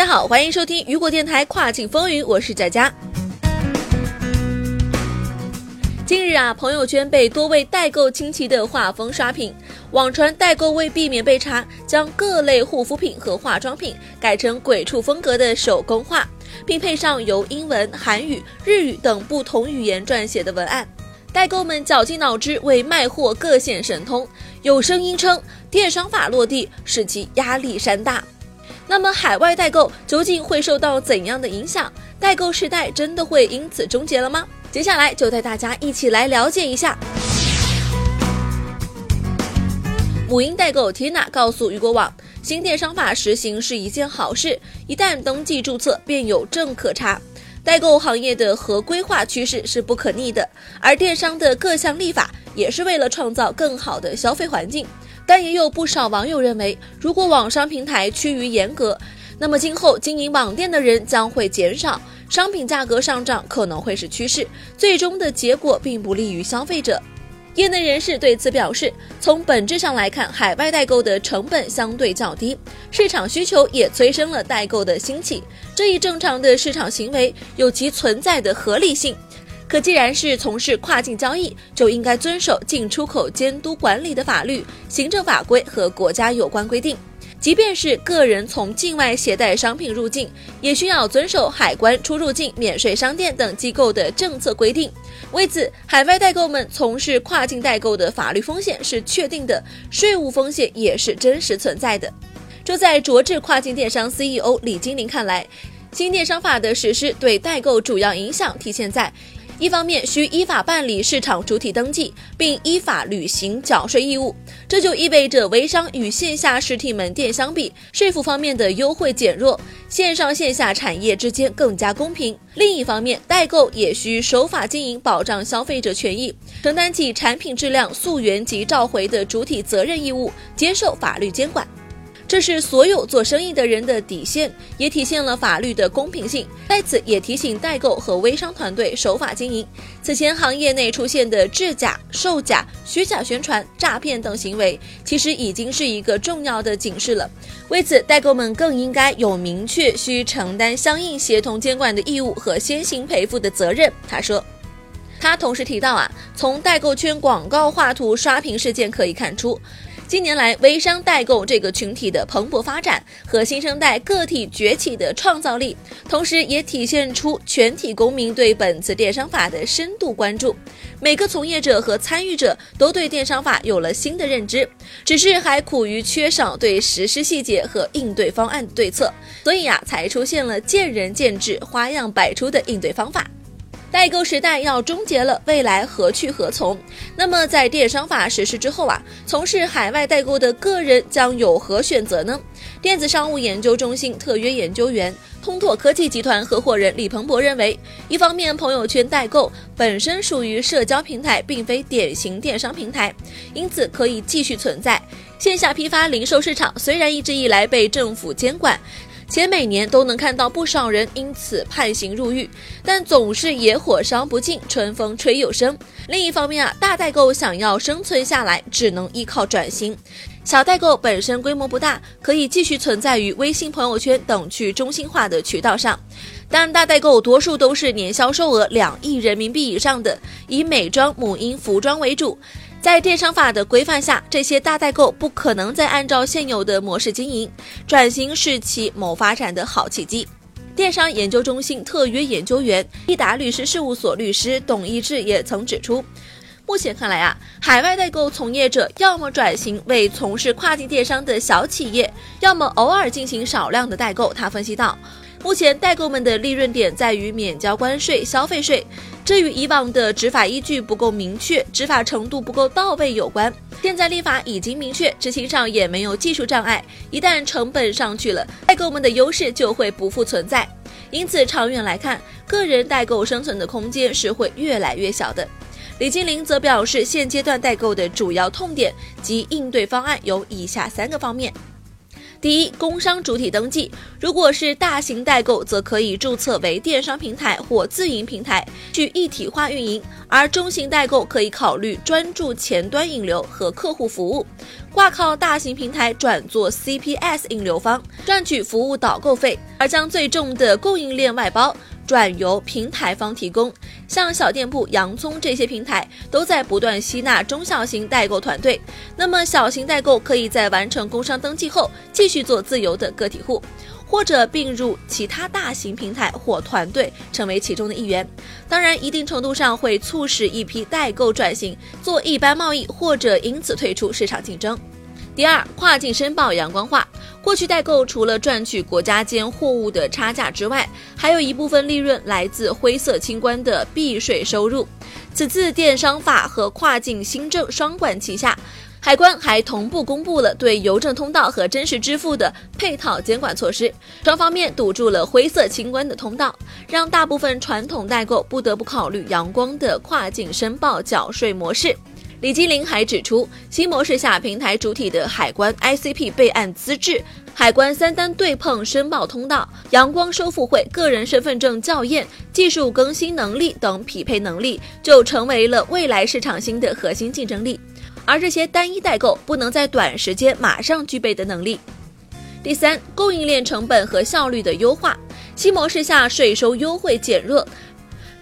大家好，欢迎收听雨果电台跨境风云，我是佳佳。近日啊，朋友圈被多位代购惊奇的画风刷屏，网传代购为避免被查，将各类护肤品和化妆品改成鬼畜风格的手工画，并配上由英文、韩语、日语等不同语言撰写的文案。代购们绞尽脑汁为卖货各显神通，有声音称电商法落地使其压力山大。那么，海外代购究竟会受到怎样的影响？代购时代真的会因此终结了吗？接下来就带大家一起来了解一下。母婴代购 Tina 告诉雨果网，新电商法实行是一件好事，一旦登记注册便有证可查。代购行业的合规化趋势是不可逆的，而电商的各项立法也是为了创造更好的消费环境。但也有不少网友认为，如果网商平台趋于严格，那么今后经营网店的人将会减少，商品价格上涨可能会是趋势，最终的结果并不利于消费者。业内人士对此表示，从本质上来看，海外代购的成本相对较低，市场需求也催生了代购的兴起，这一正常的市场行为有其存在的合理性。可既然是从事跨境交易，就应该遵守进出口监督管理的法律、行政法规和国家有关规定。即便是个人从境外携带商品入境，也需要遵守海关、出入境免税商店等机构的政策规定。为此，海外代购们从事跨境代购的法律风险是确定的，税务风险也是真实存在的。这在卓智跨境电商 CEO 李金玲看来，新电商法的实施对代购主要影响体现在。一方面需依法办理市场主体登记，并依法履行缴税义务，这就意味着微商与线下实体门店相比，税负方面的优惠减弱，线上线下产业之间更加公平。另一方面，代购也需守法经营，保障消费者权益，承担起产品质量溯源及召回的主体责任义务，接受法律监管。这是所有做生意的人的底线，也体现了法律的公平性。在此，也提醒代购和微商团队守法经营。此前行业内出现的制假、售假、虚假宣传、诈骗等行为，其实已经是一个重要的警示了。为此，代购们更应该有明确需承担相应协同监管的义务和先行赔付的责任。他说。他同时提到啊，从代购圈广告画图刷屏事件可以看出。近年来，微商代购这个群体的蓬勃发展和新生代个体崛起的创造力，同时也体现出全体公民对本次电商法的深度关注。每个从业者和参与者都对电商法有了新的认知，只是还苦于缺少对实施细节和应对方案的对策，所以啊，才出现了见仁见智、花样百出的应对方法。代购时代要终结了，未来何去何从？那么在电商法实施之后啊，从事海外代购的个人将有何选择呢？电子商务研究中心特约研究员、通拓科技集团合伙人李鹏博认为，一方面，朋友圈代购本身属于社交平台，并非典型电商平台，因此可以继续存在。线下批发零售市场虽然一直以来被政府监管。且每年都能看到不少人因此判刑入狱，但总是野火烧不尽，春风吹又生。另一方面啊，大代购想要生存下来，只能依靠转型。小代购本身规模不大，可以继续存在于微信朋友圈等去中心化的渠道上，但大代购多数都是年销售额两亿人民币以上的，以美妆、母婴、服装为主。在电商法的规范下，这些大代购不可能再按照现有的模式经营，转型是其谋发展的好契机。电商研究中心特约研究员益达律师事务所律师董一志也曾指出，目前看来啊，海外代购从业者要么转型为从事跨境电商的小企业，要么偶尔进行少量的代购。他分析到。目前代购们的利润点在于免交关税、消费税，这与以往的执法依据不够明确、执法程度不够到位有关。现在立法已经明确，执行上也没有技术障碍，一旦成本上去了，代购们的优势就会不复存在。因此，长远来看，个人代购生存的空间是会越来越小的。李金玲则表示，现阶段代购的主要痛点及应对方案有以下三个方面。第一，工商主体登记，如果是大型代购，则可以注册为电商平台或自营平台，去一体化运营；而中型代购可以考虑专注前端引流和客户服务，挂靠大型平台转做 CPS 引流方，赚取服务导购费，而将最重的供应链外包。转由平台方提供，像小店铺、洋葱这些平台都在不断吸纳中小型代购团队。那么，小型代购可以在完成工商登记后，继续做自由的个体户，或者并入其他大型平台或团队，成为其中的一员。当然，一定程度上会促使一批代购转型做一般贸易，或者因此退出市场竞争。第二，跨境申报阳光化。过去代购除了赚取国家间货物的差价之外，还有一部分利润来自灰色清关的避税收入。此次电商法和跨境新政双管齐下，海关还同步公布了对邮政通道和真实支付的配套监管措施，双方面堵住了灰色清关的通道，让大部分传统代购不得不考虑阳光的跨境申报缴税模式。李金玲还指出，新模式下平台主体的海关 ICP 备案资质、海关三单对碰申报通道、阳光收付会个人身份证校验、技术更新能力等匹配能力，就成为了未来市场新的核心竞争力。而这些单一代购不能在短时间马上具备的能力。第三，供应链成本和效率的优化。新模式下税收优惠减弱，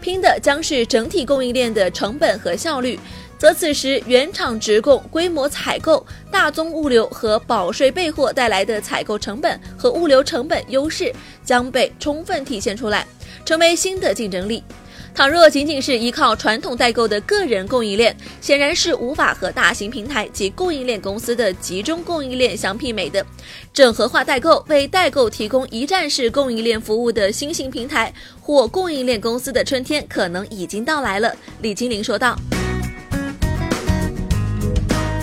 拼的将是整体供应链的成本和效率。则此时原厂直供、规模采购、大宗物流和保税备货带来的采购成本和物流成本优势将被充分体现出来，成为新的竞争力。倘若仅仅是依靠传统代购的个人供应链，显然是无法和大型平台及供应链公司的集中供应链相媲美的。整合化代购为代购提供一站式供应链服务的新型平台或供应链公司的春天可能已经到来了。李金玲说道。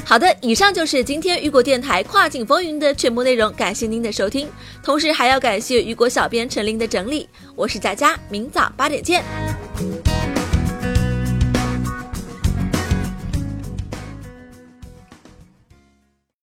好的，以上就是今天雨果电台跨境风云的全部内容，感谢您的收听，同时还要感谢雨果小编陈琳的整理。我是佳佳，明早八点见。